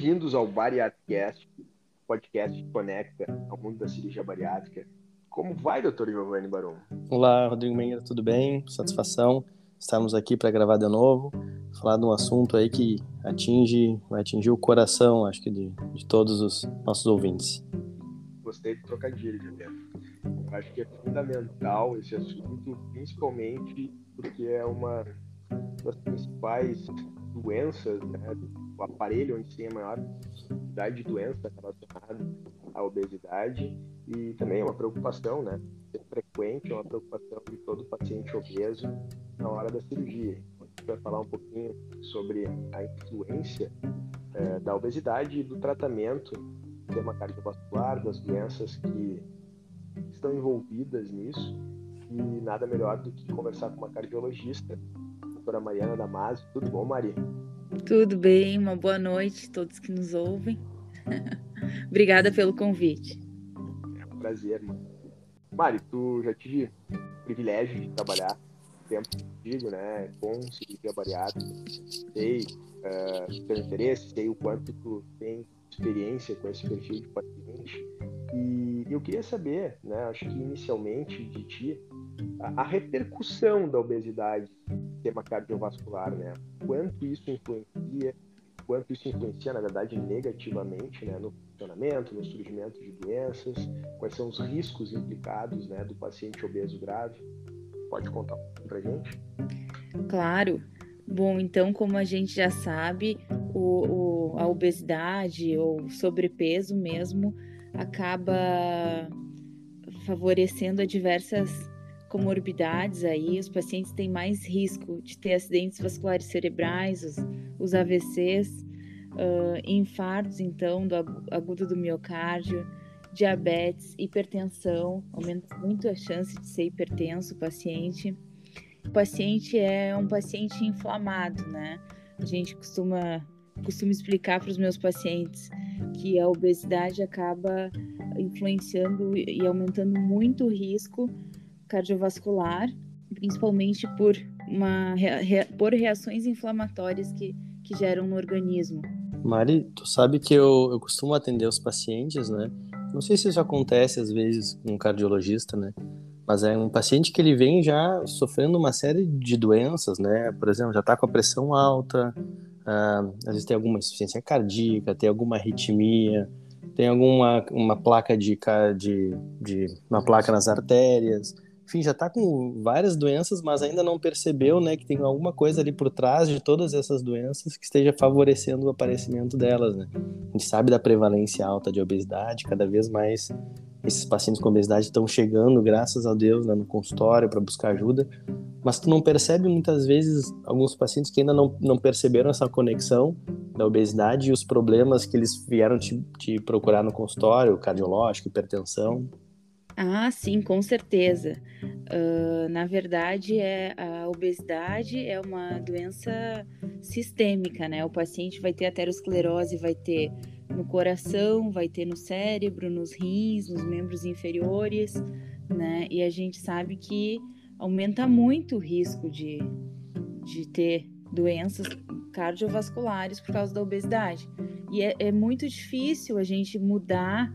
Bem-vindos ao Bariatricast, podcast que conecta ao mundo da cirurgia bariátrica. Como vai, doutor Giovanni Baron? Olá, Rodrigo Menga, tudo bem? Satisfação. Estamos aqui para gravar de novo, falar de um assunto aí que atinge, vai atingir o coração, acho que de, de todos os nossos ouvintes. Gostei do trocadilho, Juliano. Acho que é fundamental esse assunto, principalmente porque é uma das principais doenças, né, o aparelho onde tem a maior quantidade de doença relacionada à obesidade e também é uma preocupação, né, frequente, é uma preocupação de todo paciente obeso na hora da cirurgia. A gente vai falar um pouquinho sobre a influência é, da obesidade e do tratamento do sistema cardiovascular, das doenças que estão envolvidas nisso e nada melhor do que conversar com uma cardiologista, a doutora Mariana Damasio. Tudo bom, Maria? Tudo bem, uma boa noite a todos que nos ouvem. Obrigada pelo convite. É um prazer. Mari, tu já tive o privilégio de trabalhar tempo contigo, né, com cirurgia bariátrica. Sei uh, teu interesse, sei o quanto tu tem experiência com esse perfil de paciente. E eu queria saber, né, acho que inicialmente de ti, a, a repercussão da obesidade sistema cardiovascular, né? Quanto isso influencia, quanto isso influencia, na verdade, negativamente, né, no funcionamento, no surgimento de doenças, quais são os riscos implicados, né, do paciente obeso grave. Pode contar pra gente? Claro. Bom, então, como a gente já sabe, o, o, a obesidade ou sobrepeso mesmo acaba favorecendo a diversas comorbidades aí, os pacientes têm mais risco de ter acidentes vasculares cerebrais, os, os AVCs, uh, infartos, então, do agudo do miocárdio, diabetes, hipertensão, aumenta muito a chance de ser hipertenso o paciente. O paciente é um paciente inflamado, né? A gente costuma, costuma explicar para os meus pacientes que a obesidade acaba influenciando e aumentando muito o risco cardiovascular, principalmente por, uma, por reações inflamatórias que, que geram no organismo. Mari, tu sabe que eu, eu costumo atender os pacientes, né? Não sei se isso acontece às vezes com um cardiologista, né? Mas é um paciente que ele vem já sofrendo uma série de doenças, né? Por exemplo, já está com a pressão alta, uh, às vezes tem alguma insuficiência cardíaca, tem alguma arritmia, tem alguma uma placa de, de, de uma placa nas artérias, enfim, já está com várias doenças, mas ainda não percebeu, né, que tem alguma coisa ali por trás de todas essas doenças que esteja favorecendo o aparecimento delas, né? A gente sabe da prevalência alta de obesidade, cada vez mais esses pacientes com obesidade estão chegando, graças a Deus, né, no consultório para buscar ajuda, mas tu não percebe muitas vezes alguns pacientes que ainda não, não perceberam essa conexão da obesidade e os problemas que eles vieram te, te procurar no consultório, cardiológico, hipertensão. Ah, sim, com certeza. Uh, na verdade, é, a obesidade é uma doença sistêmica, né? O paciente vai ter aterosclerose, vai ter no coração, vai ter no cérebro, nos rins, nos membros inferiores, né? E a gente sabe que aumenta muito o risco de, de ter doenças cardiovasculares por causa da obesidade. E é, é muito difícil a gente mudar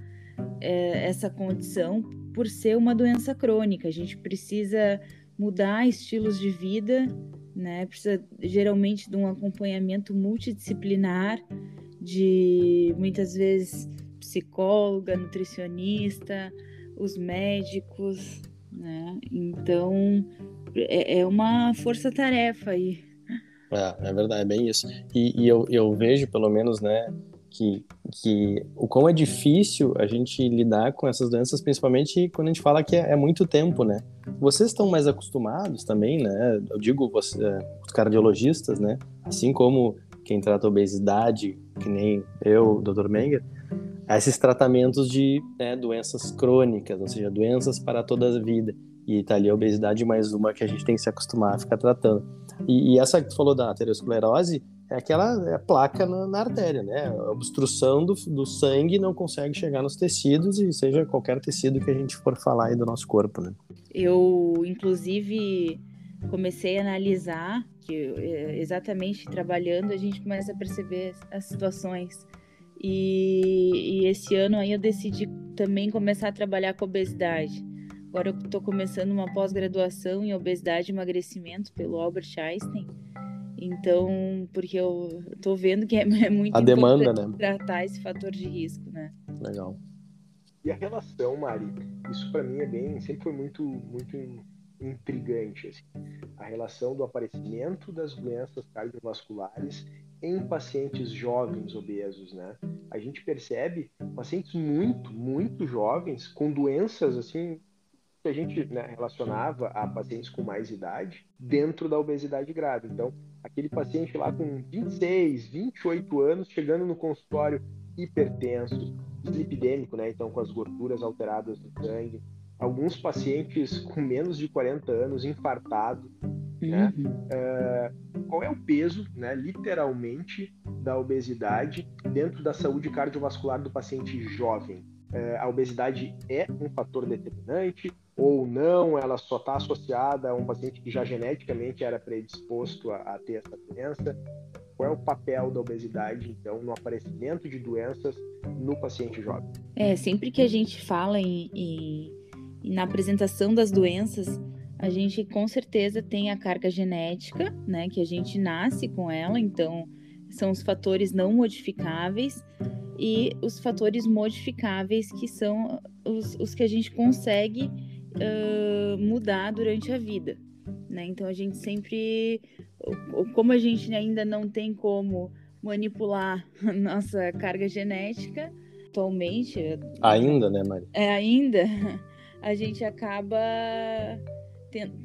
é, essa condição por ser uma doença crônica. A gente precisa mudar estilos de vida, né? Precisa geralmente de um acompanhamento multidisciplinar, de muitas vezes psicóloga, nutricionista, os médicos, né? Então é, é uma força-tarefa aí. É, é verdade, é bem isso. E, e eu, eu vejo, pelo menos, né, que, que o quão é difícil a gente lidar com essas doenças, principalmente quando a gente fala que é, é muito tempo, né? Vocês estão mais acostumados também, né? Eu digo você, é, os cardiologistas, né? Assim como quem trata obesidade, que nem eu, Dr. Menger, a esses tratamentos de né, doenças crônicas, ou seja, doenças para toda a vida. E tá ali a obesidade mais uma que a gente tem que se acostumar a ficar tratando. E, e essa que tu falou da aterosclerose, é aquela é placa na, na, artéria, né? A obstrução do, do sangue não consegue chegar nos tecidos e seja qualquer tecido que a gente for falar aí do nosso corpo, né? Eu, inclusive, comecei a analisar que é, exatamente trabalhando a gente começa a perceber as situações E, e esse ano aí eu decidi também começar a trabalhar com obesidade. Agora eu estou começando uma pós-graduação em obesidade e emagrecimento pelo Albert Einstein. Então, porque eu estou vendo que é, é muito a demanda, né? tratar esse fator de risco, né? Legal. E a relação, Mari, isso para mim é bem, sempre foi muito, muito intrigante, assim. a relação do aparecimento das doenças cardiovasculares em pacientes jovens obesos, né? A gente percebe pacientes muito, muito jovens com doenças assim que a gente né, relacionava a pacientes com mais idade dentro da obesidade grave. Então, aquele paciente lá com 26, 28 anos chegando no consultório hipertenso, lipidêmico, né? Então, com as gorduras alteradas no sangue. Alguns pacientes com menos de 40 anos, infartado, né? Uhum. Uh, qual é o peso, né, literalmente, da obesidade dentro da saúde cardiovascular do paciente jovem? Uh, a obesidade é um fator determinante ou não? Ela só está associada a um paciente que já geneticamente era predisposto a, a ter essa doença? Qual é o papel da obesidade, então, no aparecimento de doenças no paciente jovem? É, sempre que a gente fala em, em, na apresentação das doenças, a gente com certeza tem a carga genética, né, que a gente nasce com ela, então são os fatores não modificáveis e os fatores modificáveis que são os, os que a gente consegue uh, mudar durante a vida, né? Então a gente sempre, como a gente ainda não tem como manipular a nossa carga genética atualmente, ainda, né, Maria? É ainda a gente acaba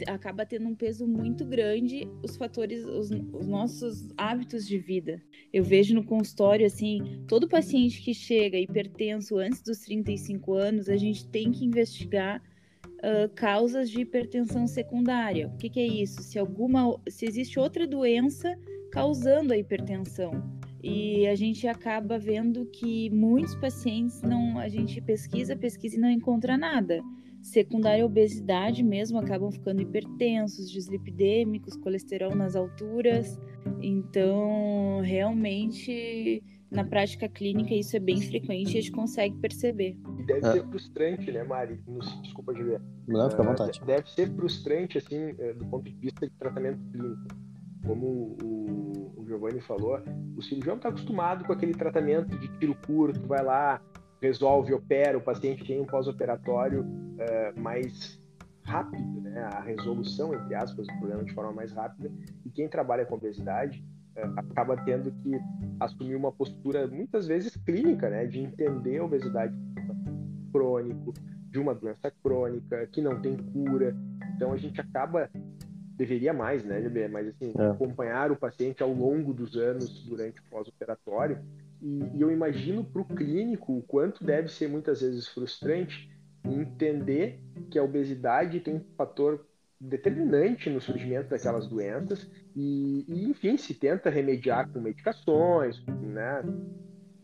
acaba tendo um peso muito grande os fatores, os, os, nossos hábitos de vida. Eu vejo no consultório, assim, todo paciente que chega hipertenso antes dos 35 anos, a gente tem que investigar uh, causas de hipertensão secundária. O que, que é isso? Se alguma, se existe outra doença causando a hipertensão. E a gente acaba vendo que muitos pacientes não, a gente pesquisa, pesquisa e não encontra nada secundária obesidade mesmo, acabam ficando hipertensos, dislipidêmicos, colesterol nas alturas. Então, realmente, na prática clínica, isso é bem frequente e a gente consegue perceber. E deve é. ser frustrante, né, Mari? Desculpa, Juliana. Não, fica à vontade. Uh, deve ser frustrante, assim, eh, do ponto de vista de tratamento clínico. Como o, o Giovanni falou, o cirurgião está acostumado com aquele tratamento de tiro curto, vai lá, resolve, opera, o paciente tem um pós-operatório uh, mais rápido, né? a resolução, entre aspas, do problema de forma mais rápida, e quem trabalha com obesidade acaba tendo que assumir uma postura, muitas vezes clínica, né? de entender a obesidade crônico, de uma doença crônica, que não tem cura, então a gente acaba deveria mais, né, GB? Mas assim, é. acompanhar o paciente ao longo dos anos durante o pós-operatório e, e eu imagino para o clínico o quanto deve ser muitas vezes frustrante entender que a obesidade tem um fator determinante no surgimento daquelas doenças e, e, enfim se tenta remediar com medicações, né,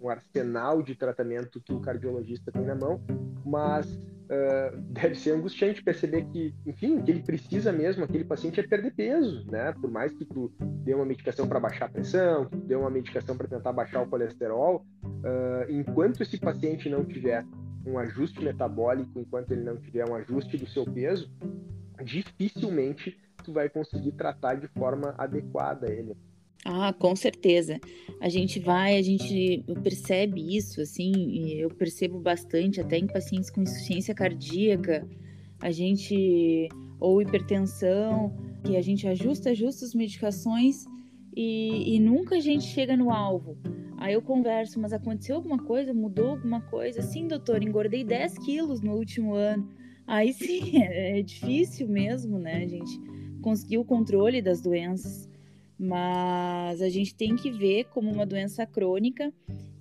um arsenal de tratamento que o cardiologista tem na mão, mas uh, deve ser angustiante perceber que, enfim, que ele precisa mesmo, aquele paciente, é perder peso, né? Por mais que tu dê uma medicação para baixar a pressão, que tu dê uma medicação para tentar baixar o colesterol, uh, enquanto esse paciente não tiver um ajuste metabólico, enquanto ele não tiver um ajuste do seu peso, dificilmente tu vai conseguir tratar de forma adequada ele. Ah, com certeza. A gente vai, a gente percebe isso, assim, eu percebo bastante, até em pacientes com insuficiência cardíaca, a gente, ou hipertensão, que a gente ajusta, ajusta as medicações e, e nunca a gente chega no alvo. Aí eu converso, mas aconteceu alguma coisa? Mudou alguma coisa? Sim, doutor, engordei 10 quilos no último ano. Aí sim, é difícil mesmo, né, gente conseguir o controle das doenças mas a gente tem que ver como uma doença crônica.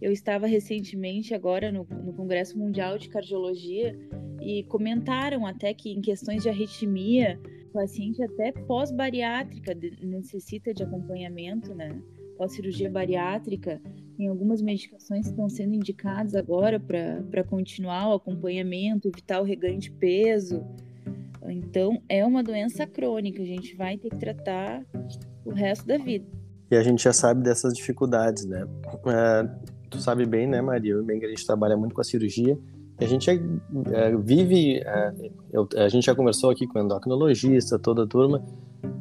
Eu estava recentemente agora no, no Congresso Mundial de Cardiologia e comentaram até que em questões de arritmia, o paciente até pós-bariátrica necessita de acompanhamento, né? Pós-cirurgia bariátrica, tem algumas medicações que estão sendo indicadas agora para continuar o acompanhamento, evitar o reganho de peso. Então, é uma doença crônica, a gente vai ter que tratar o resto da vida. E a gente já sabe dessas dificuldades, né? É, tu sabe bem, né, Maria? Bem a gente trabalha muito com a cirurgia. A gente é, é, vive, é, eu, a gente já conversou aqui com o endocrinologista, toda a turma,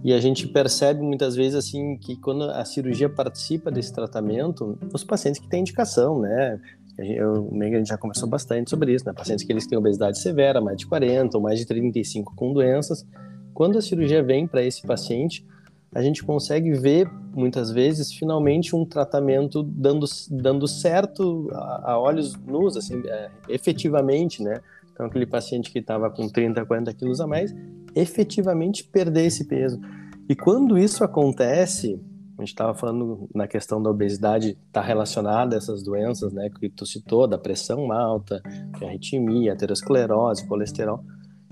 e a gente percebe muitas vezes assim que quando a cirurgia participa desse tratamento, os pacientes que têm indicação, né? Eu, a gente já conversou bastante sobre isso, né? Pacientes que eles têm obesidade severa, mais de 40 ou mais de 35 com doenças. Quando a cirurgia vem para esse paciente, a gente consegue ver muitas vezes finalmente um tratamento dando, dando certo a, a olhos nus, assim, é, efetivamente, né? Então aquele paciente que estava com 30, 40 quilos a mais, efetivamente perder esse peso. E quando isso acontece, a gente estava falando na questão da obesidade está relacionada a essas doenças, né, que tu citou, da pressão alta, arritmia, aterosclerose, colesterol.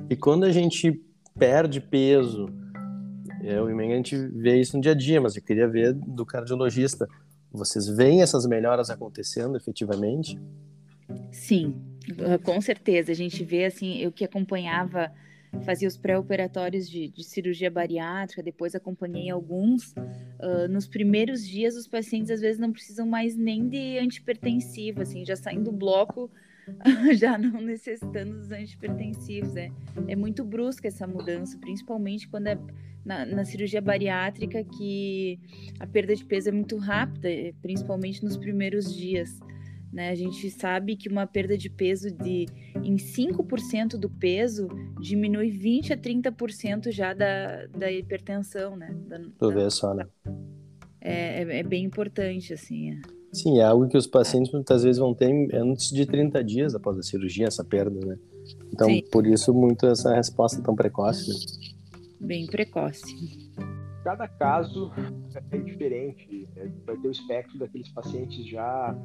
E quando a gente perde peso, eu e a gente vê isso no dia a dia, mas eu queria ver do cardiologista. Vocês veem essas melhoras acontecendo efetivamente? Sim, com certeza. A gente vê assim, eu que acompanhava fazia os pré-operatórios de, de, cirurgia bariátrica, depois acompanhei alguns. Uh, nos primeiros dias, os pacientes às vezes não precisam mais nem de antipertensivo, assim, já saem do bloco, já não necessitando dos antipertensivos. É, é muito brusca essa mudança, principalmente quando é na, na cirurgia bariátrica, que a perda de peso é muito rápida, principalmente nos primeiros dias. Né? A gente sabe que uma perda de peso de em 5% do peso diminui 20 a 30% já da, da hipertensão, né? Da, tu vê só, né? É, é, é, bem importante, assim. É. Sim, é algo que os pacientes muitas vezes vão ter antes de 30 dias após a cirurgia, essa perda, né? Então, Sim. por isso, muito essa resposta tão precoce. Né? Bem precoce. Cada caso é diferente. Né? Vai ter o espectro daqueles pacientes já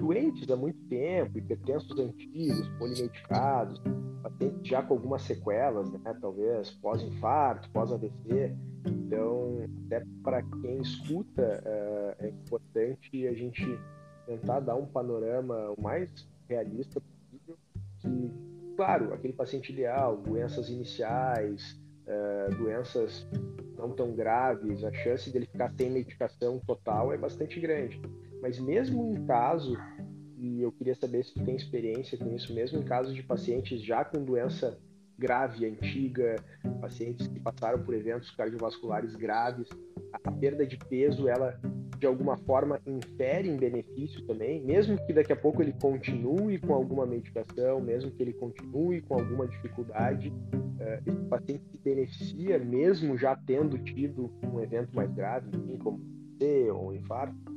doentes há muito tempo, hipertensos antigos, polimedicados, pacientes já com algumas sequelas, né? talvez pós-infarto, pós-AVC. Então, até para quem escuta, eh, é importante a gente tentar dar um panorama o mais realista possível. Que, claro, aquele paciente ideal, doenças iniciais, eh, doenças não tão graves, a chance dele ficar sem medicação total é bastante grande. Mas mesmo em caso, e eu queria saber se tu tem experiência com isso, mesmo em caso de pacientes já com doença grave, antiga, pacientes que passaram por eventos cardiovasculares graves, a perda de peso, ela de alguma forma infere em benefício também, mesmo que daqui a pouco ele continue com alguma medicação, mesmo que ele continue com alguma dificuldade, uh, esse paciente se beneficia mesmo já tendo tido um evento mais grave, como C ou infarto?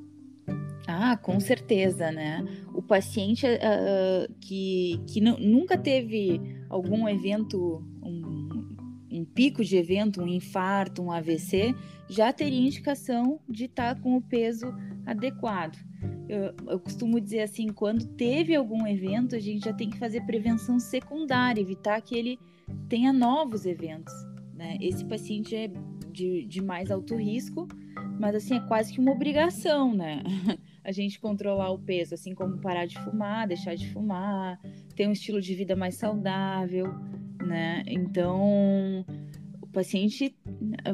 Ah, com certeza, né? O paciente uh, que, que nunca teve algum evento, um, um, pico de evento, um infarto, um AVC, já teria indicação de estar tá com o peso adequado. Eu, eu, costumo dizer assim, quando teve algum evento, a gente já tem que fazer prevenção secundária, evitar que ele tenha novos eventos. Né? Esse paciente é de, de mais alto risco, mas assim, é quase que uma obrigação, né? a gente controlar o peso, assim como parar de fumar, deixar de fumar, ter um estilo de vida mais saudável, né? Então, o paciente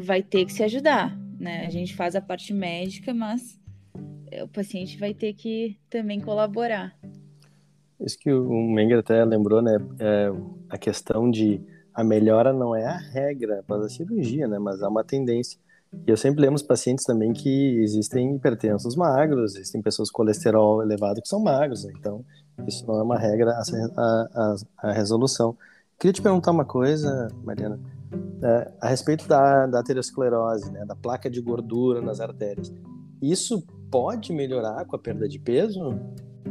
vai ter que se ajudar, né? A gente faz a parte médica, mas o paciente vai ter que também colaborar. Isso que o Menger até lembrou, né? É a questão de a melhora não é a regra após a cirurgia, né? Mas há uma tendência. E eu sempre lembro os pacientes também que existem hipertensos magros, existem pessoas com colesterol elevado que são magros, né? então isso não é uma regra a, a, a, resolução. Queria te perguntar uma coisa, Mariana, é, a respeito da, da aterosclerose, né, da placa de gordura nas artérias. Isso pode melhorar com a perda de peso?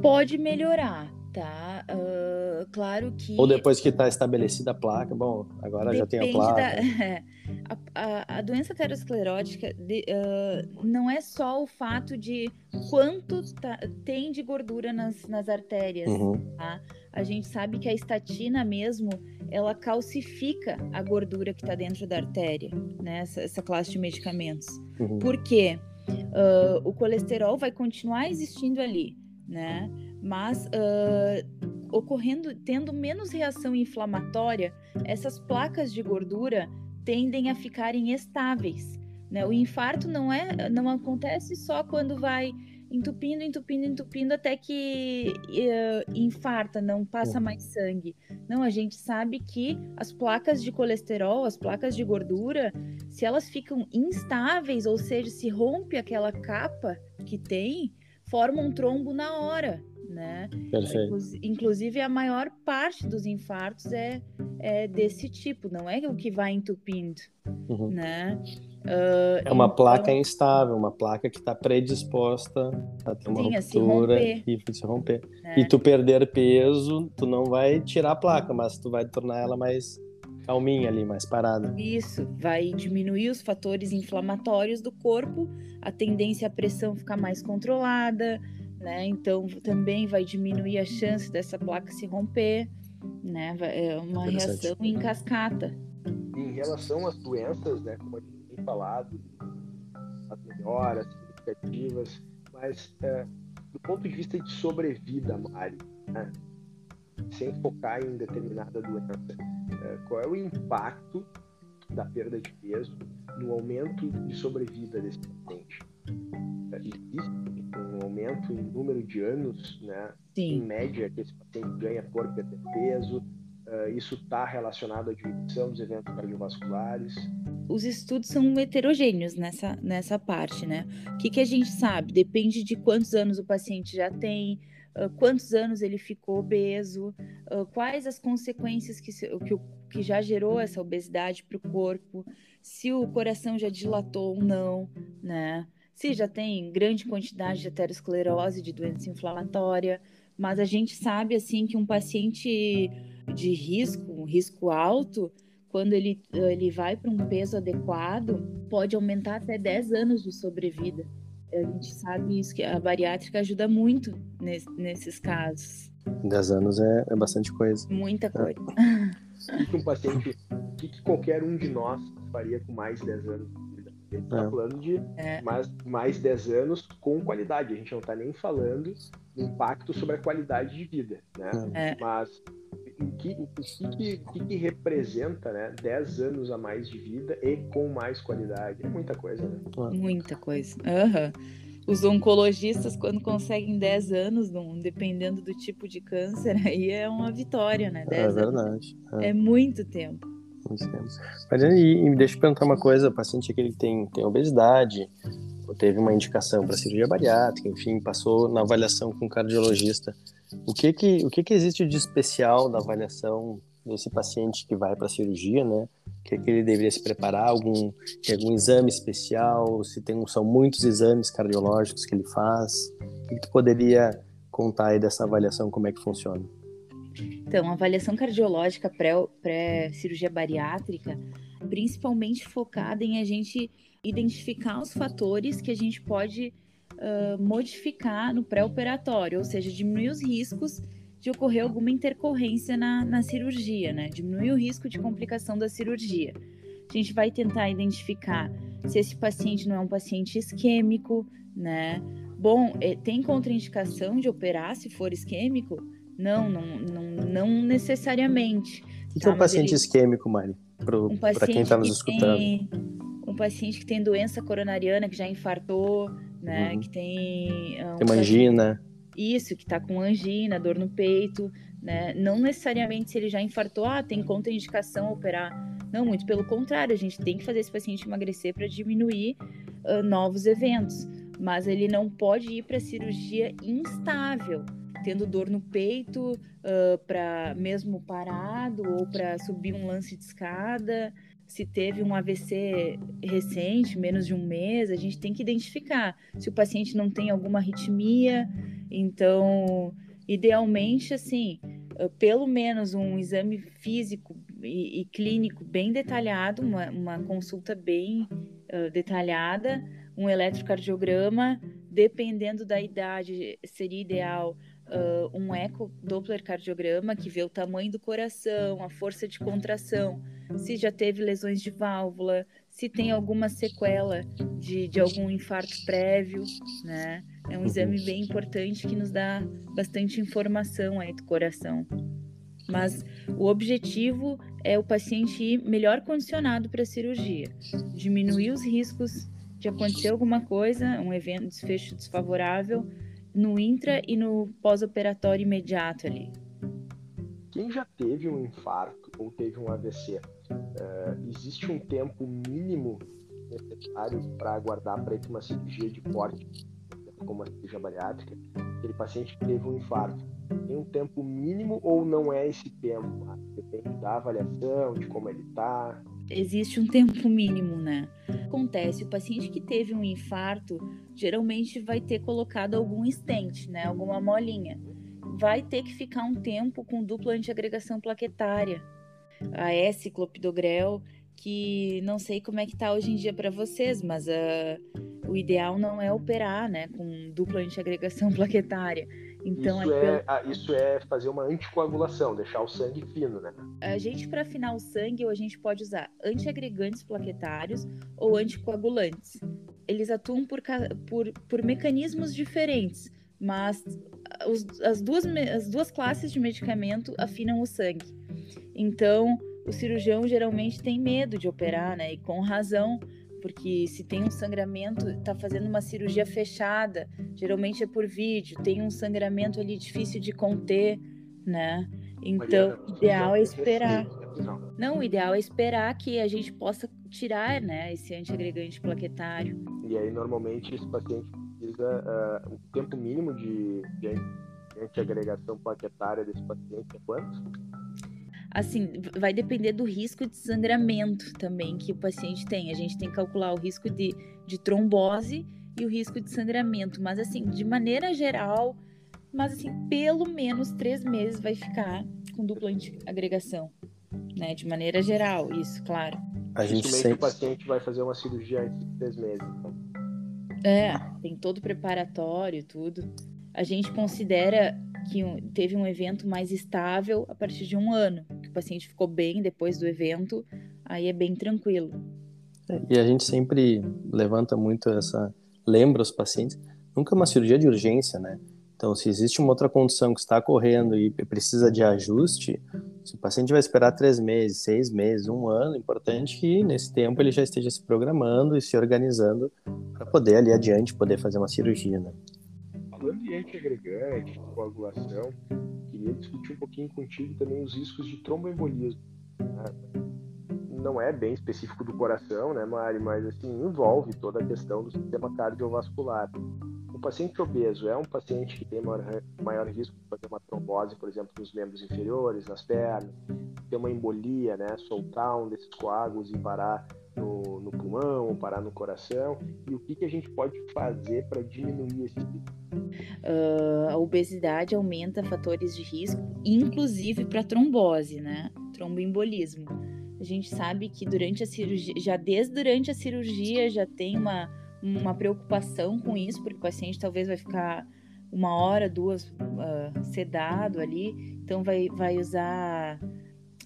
Pode melhorar, tá? Uh, claro que. Ou depois que está estabelecida a placa, bom, agora Depende já tem a placa. Da... a, a, a, doença aterosclerótica de, uh, não é só o fato de quanto tá, tem de gordura nas, nas artérias, uhum. tá? A gente sabe que a estatina mesmo, ela calcifica a gordura que está dentro da artéria, né? Essa, essa classe de medicamentos. Uhum. Por quê? Uh, o colesterol vai continuar existindo ali, né? Mas uh, ocorrendo, tendo menos reação inflamatória, essas placas de gordura tendem a ficarem estáveis. Né? O infarto não é, não acontece só quando vai entupindo, entupindo, entupindo até que uh, infarta, não passa mais sangue. Não, a gente sabe que as placas de colesterol, as placas de gordura, se elas ficam instáveis, ou seja, se rompe aquela capa que tem, forma um trombo na hora né? Perfeito. Inclusive, a maior parte dos infartos é, é desse tipo, não é o que vai entupindo, uhum. né? Uh, é uma então... placa instável, uma placa que está predisposta a ter uma Sim, ruptura e se romper. É. E tu perder peso, tu não vai tirar a placa, mas tu vai tornar ela mais calminha ali, mais parada. Isso, vai diminuir os fatores inflamatórios do corpo, a tendência à pressão ficar mais controlada, né? Então também vai diminuir a chance dessa placa se romper, né? É uma reação em cascata. Em relação às doenças, né? Como a gente tem falado, as melhoras significativas, mas é, do ponto de vista de sobrevida, Mari, né? sem focar em determinada doença, é, qual é o impacto da perda de peso no aumento de sobrevida desse paciente? É, existe aumento em número de anos, né? Sim. Em média, que esse paciente ganha por perder peso. Uh, isso está relacionado à diminuição dos eventos cardiovasculares. Os estudos são heterogêneos nessa, nessa parte, né? O que, que a gente sabe? Depende de quantos anos o paciente já tem, uh, quantos anos ele ficou obeso, uh, quais as consequências que, se, que, que já gerou essa obesidade para o corpo, se o coração já dilatou ou não, né? Se já tem grande quantidade de aterosclerose, de doença inflamatória, mas a gente sabe assim que um paciente de risco, um risco alto, quando ele, ele vai para um peso adequado, pode aumentar até 10 anos de sobrevida. A gente sabe isso, que a bariátrica ajuda muito nesse, nesses casos. 10 anos é, é bastante coisa. Muita coisa. É. O que um paciente, o que qualquer um de nós faria com mais 10 anos a gente está é. falando de é. mais, mais 10 anos com qualidade. A gente não está nem falando do impacto sobre a qualidade de vida, né? É. Mas o que, o que, que, que, representa né, 10 anos a mais de vida e com mais qualidade? É muita coisa, né? Muita coisa. Uhum. Os oncologistas, quando conseguem 10 anos, dependendo do tipo de câncer, aí é uma vitória, né? 10 é verdade. É. é muito tempo. Mas e, deixa eu perguntar uma coisa, o paciente aquele que tem, tem obesidade, teve uma indicação para cirurgia bariátrica, enfim, passou na avaliação com o cardiologista. O que que, o que que existe de especial da avaliação desse paciente que vai para a cirurgia, né? Que, que ele deveria se preparar? Algum, algum exame especial? Se tem, são muitos exames cardiológicos que ele faz? O que, que tu poderia contar aí dessa avaliação, como é que funciona? Então, avaliação cardiológica pré-cirurgia pré bariátrica, principalmente focada em a gente identificar os fatores que a gente pode uh, modificar no pré-operatório, ou seja, diminuir os riscos de ocorrer alguma intercorrência na, na cirurgia, né? Diminuir o risco de complicação da cirurgia. A gente vai tentar identificar se esse paciente não é um paciente isquêmico, né? Bom, eh, tem contraindicação de operar se for isquêmico? Não, não, não, não necessariamente. O que tá? é um paciente ele... isquêmico, Mari? Para um quem está nos escutando. Tem, um paciente que tem doença coronariana, que já infartou, né? Uhum. Que tem. Um tem angina. Isso, que está com angina, dor no peito, né? Não necessariamente se ele já infartou, ah, tem contraindicação operar. Não, muito pelo contrário, a gente tem que fazer esse paciente emagrecer para diminuir uh, novos eventos. Mas ele não pode ir para cirurgia instável, tendo dor no peito, uh, para mesmo parado ou para subir um lance de escada. Se teve um AVC recente, menos de um mês, a gente tem que identificar se o paciente não tem alguma arritmia. Então, idealmente, assim, uh, pelo menos um exame físico e, e clínico bem detalhado, uma, uma consulta bem uh, detalhada, um eletrocardiograma, dependendo da idade, seria ideal uh, um ecodopplercardiograma que vê o tamanho do coração, a força de contração, se já teve lesões de válvula, se tem alguma sequela de, de algum infarto prévio, né? É um exame bem importante que nos dá bastante informação aí do coração. Mas o objetivo é o paciente ir melhor condicionado para a cirurgia, diminuir os riscos de acontecer alguma coisa, um evento, desfecho desfavorável, no intra e no pós-operatório imediato ali. Quem já teve um infarto ou teve um AVC, uh, eh, existe um tempo mínimo necessário para aguardar para uma cirurgia de porte, como a cirurgia bariátrica? Aquele paciente que teve um infarto, tem um tempo mínimo ou não é esse tempo? Depende da avaliação, de como ele está existe um tempo mínimo, né? Acontece, o paciente que teve um infarto geralmente vai ter colocado algum stent, né? Alguma molinha. Vai ter que ficar um tempo com dupla antiagregação plaquetária. A S-clopidogrel, que não sei como é que tá hoje em dia para vocês, mas uh, o ideal não é operar, né? Com dupla antiagregação plaquetária então, isso, é, pelo... isso é fazer uma anticoagulação, deixar o sangue fino, né? A gente, para afinar o sangue, a gente pode usar antiagregantes plaquetários ou anticoagulantes. Eles atuam por, por, por mecanismos diferentes, mas os, as, duas, as duas classes de medicamento afinam o sangue. Então, o cirurgião geralmente tem medo de operar, né? E com razão, porque se tem um sangramento, está fazendo uma cirurgia fechada, geralmente é por vídeo, tem um sangramento ali difícil de conter, né? Então, o ideal é esperar. Não, o ideal é esperar que a gente possa tirar, né, esse antiagregante plaquetário. E aí, normalmente, esse paciente precisa, uh, o tempo mínimo de, de antiagregação plaquetária desse paciente é quanto? Assim, vai depender do risco de sangramento também que o paciente tem. A gente tem que calcular o risco de, de trombose e o risco de sangramento. Mas, assim, de maneira geral, mas, assim, pelo menos três meses vai ficar com dupla agregação, né? De maneira geral, isso, claro. A gente sempre... o paciente vai fazer uma cirurgia antes de três meses, então. É, tem todo o preparatório, tudo. A gente considera que teve um evento mais estável a partir de um ano, paciente ficou bem depois do evento, aí é bem tranquilo. É, e a gente sempre levanta muito essa, lembra os pacientes, nunca é uma cirurgia de urgência, né? Então, se existe uma outra condição que está correndo e precisa de ajuste, se o paciente vai esperar três meses, seis meses, um ano, é importante que nesse tempo ele já esteja se programando e se organizando para poder ali adiante poder fazer uma cirurgia, né? falando de antiagregante, coagulação, queria discutir um pouquinho contigo também os riscos de tromboembolismo. Né? Não é bem específico do coração, né, Mari? Mas assim, envolve toda a questão do sistema cardiovascular. O paciente obeso é um paciente que tem maior, maior risco de fazer uma trombose, por exemplo, nos membros inferiores, nas pernas, ter uma embolia, né, soltar um desses coágulos e parar no, no pulmão, parar no coração, e o que, que a gente pode fazer para diminuir esse risco? Uh, a obesidade aumenta fatores de risco, inclusive para trombose, né? Tromboembolismo. A gente sabe que durante a cirurgia, já desde durante a cirurgia já tem uma, uma preocupação com isso, porque o paciente talvez vai ficar uma hora, duas uh, sedado ali, então vai, vai usar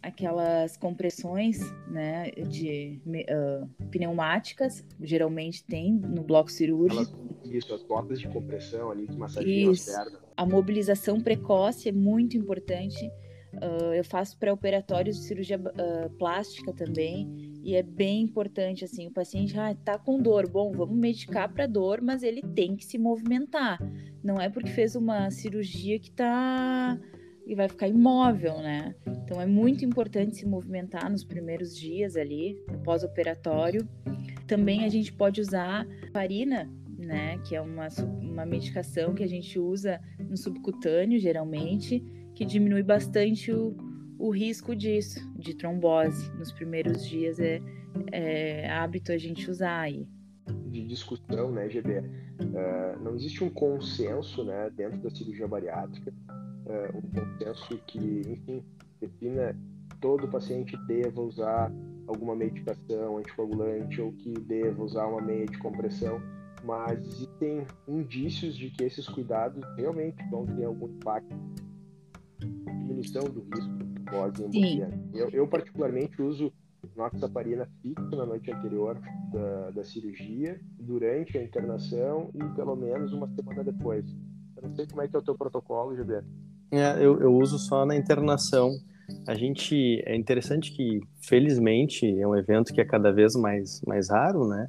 aquelas compressões né, de uh, pneumáticas, geralmente tem no bloco cirúrgico. Isso, as botas de compressão ali que massageiam as pernas. A mobilização precoce é muito importante. Uh, eu faço pré-operatórios de cirurgia uh, plástica também e é bem importante assim o paciente ah, tá com dor bom vamos medicar para dor mas ele tem que se movimentar não é porque fez uma cirurgia que tá e vai ficar imóvel, né? Então é muito importante se movimentar nos primeiros dias ali, no pós-operatório. Também a gente pode usar farina, né? Que é uma, uma medicação que a gente usa no subcutâneo, geralmente, que diminui bastante o, o risco disso, de trombose. Nos primeiros dias é, é hábito a gente usar aí. De discussão, né, GB? Uh, ah, não existe um consenso, né, dentro da cirurgia bariátrica é, um consenso que, enfim, defina todo paciente deva usar alguma medicação anticoagulante ou que deva usar uma meia de compressão, mas existem indícios de que esses cuidados realmente vão ter algum impacto na diminuição do risco de pós-embolia. Eu, eu, particularmente, uso noxaparina fixo na noite anterior da, da cirurgia, durante a internação e pelo menos uma semana depois. Eu não sei como é que é o teu protocolo, Gilberto. É, eu, eu uso só na internação. A gente é interessante que, felizmente, é um evento que é cada vez mais, mais raro, né?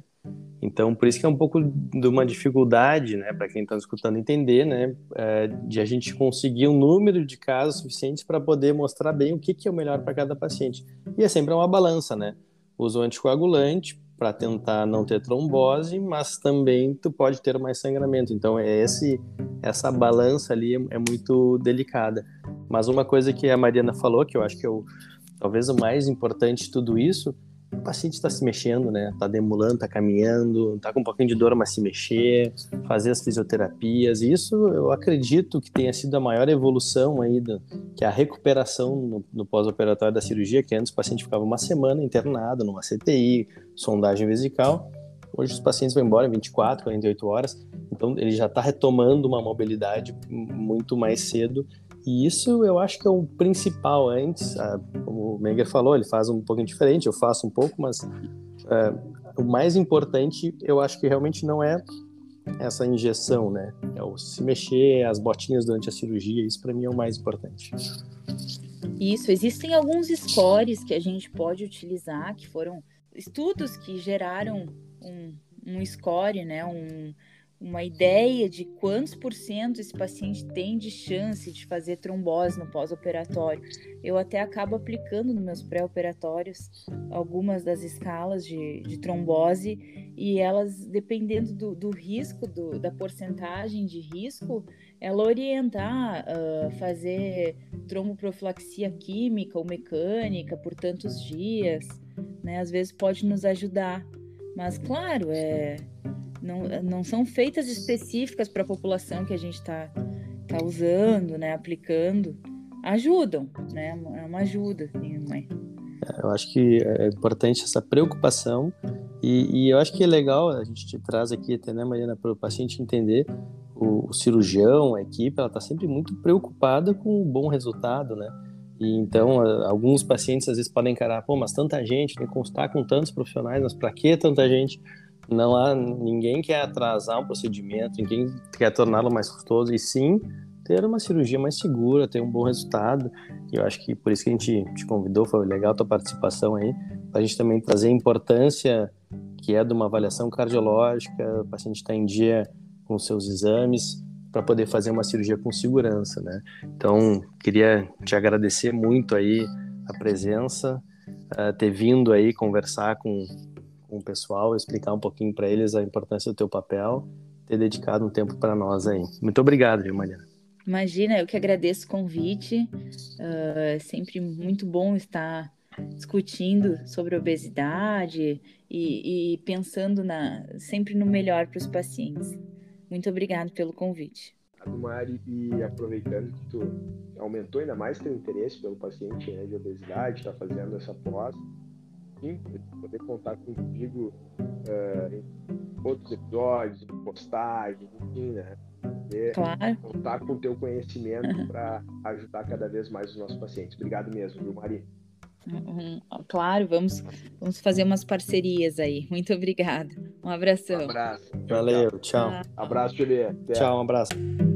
Então, por isso que é um pouco de uma dificuldade, né, para quem está escutando entender, né, é, de a gente conseguir um número de casos suficientes para poder mostrar bem o que, que é o melhor para cada paciente. E é sempre uma balança, né? Usa o anticoagulante para tentar não ter trombose, mas também tu pode ter mais sangramento. Então, é esse essa balança ali é, muito delicada. Mas uma coisa que a Mariana falou, que eu acho que é o, talvez o mais importante de tudo isso, o paciente está se mexendo, né? Está demulando, está caminhando, está com um pouquinho de dor, mas se mexer, fazer as fisioterapias. E isso eu acredito que tenha sido a maior evolução aí, do, que é a recuperação no, no pós-operatório da cirurgia, que antes o paciente ficava uma semana internado numa CTI, sondagem vesical. Hoje os pacientes vão embora em 24, 48 horas, então ele já está retomando uma mobilidade muito mais cedo e isso eu acho que é o principal antes, ah, como o Menger falou, ele faz um pouquinho diferente, eu faço um pouco, mas é, o mais importante eu acho que realmente não é essa injeção, né? É o se mexer, as botinhas durante a cirurgia, isso para mim é o mais importante. Isso, existem alguns scores que a gente pode utilizar, que foram estudos que geraram um, um score, né? Um, uma ideia de quantos por cento esse paciente tem de chance de fazer trombose no pós-operatório. Eu até acabo aplicando nos meus pré-operatórios algumas das escalas de, de, trombose e elas, dependendo do, do risco, do, da porcentagem de risco, ela orientar uh, fazer tromboprofilaxia química ou mecânica por tantos dias, né? Às vezes pode nos ajudar. Mas, claro, é, não, não são feitas específicas para a população que a gente está tá usando, né, aplicando, ajudam, né, é uma ajuda, assim, mãe. É, eu acho que é importante essa preocupação e, e, eu acho que é legal a gente te traz aqui até, né, Mariana, para o paciente entender o, o, cirurgião, a equipe, ela está sempre muito preocupada com o bom resultado, né? E então, alguns pacientes às vezes podem encarar, pô, mas tanta gente, tem que constar com tantos profissionais, mas para que tanta gente? Não há ninguém quer atrasar um procedimento, ninguém quer torná-lo mais custoso e sim ter uma cirurgia mais segura, ter um bom resultado. E eu acho que por isso que a gente te convidou, foi legal a tua participação aí, para a gente também trazer a importância que é de uma avaliação cardiológica, o paciente está em dia com seus exames, para poder fazer uma cirurgia com segurança, né? Então, queria te agradecer muito aí a presença, uh, ter vindo aí conversar com com o pessoal, explicar um pouquinho para eles a importância do teu papel, ter dedicado um tempo para nós aí. Muito obrigado, viu, Mariana? Imagina, eu que agradeço o convite. Uh, sempre muito bom estar discutindo sobre obesidade e, e pensando na, sempre no melhor para os pacientes. Muito obrigado pelo convite. Mari, e aproveitando que tu aumentou ainda mais teu interesse pelo paciente né, de obesidade, está fazendo essa pós, simples poder contar contigo uh, em outros episódios, em postagens, enfim, né? Poder claro. contar com o teu conhecimento para ajudar cada vez mais os nossos pacientes. Obrigado mesmo, viu, Mari? Uhum. Claro, vamos, vamos fazer umas parcerias aí. Muito obrigada. Um abração. Um abraço. Valeu, tchau. Abraço, Juliette. Tchau, um abraço.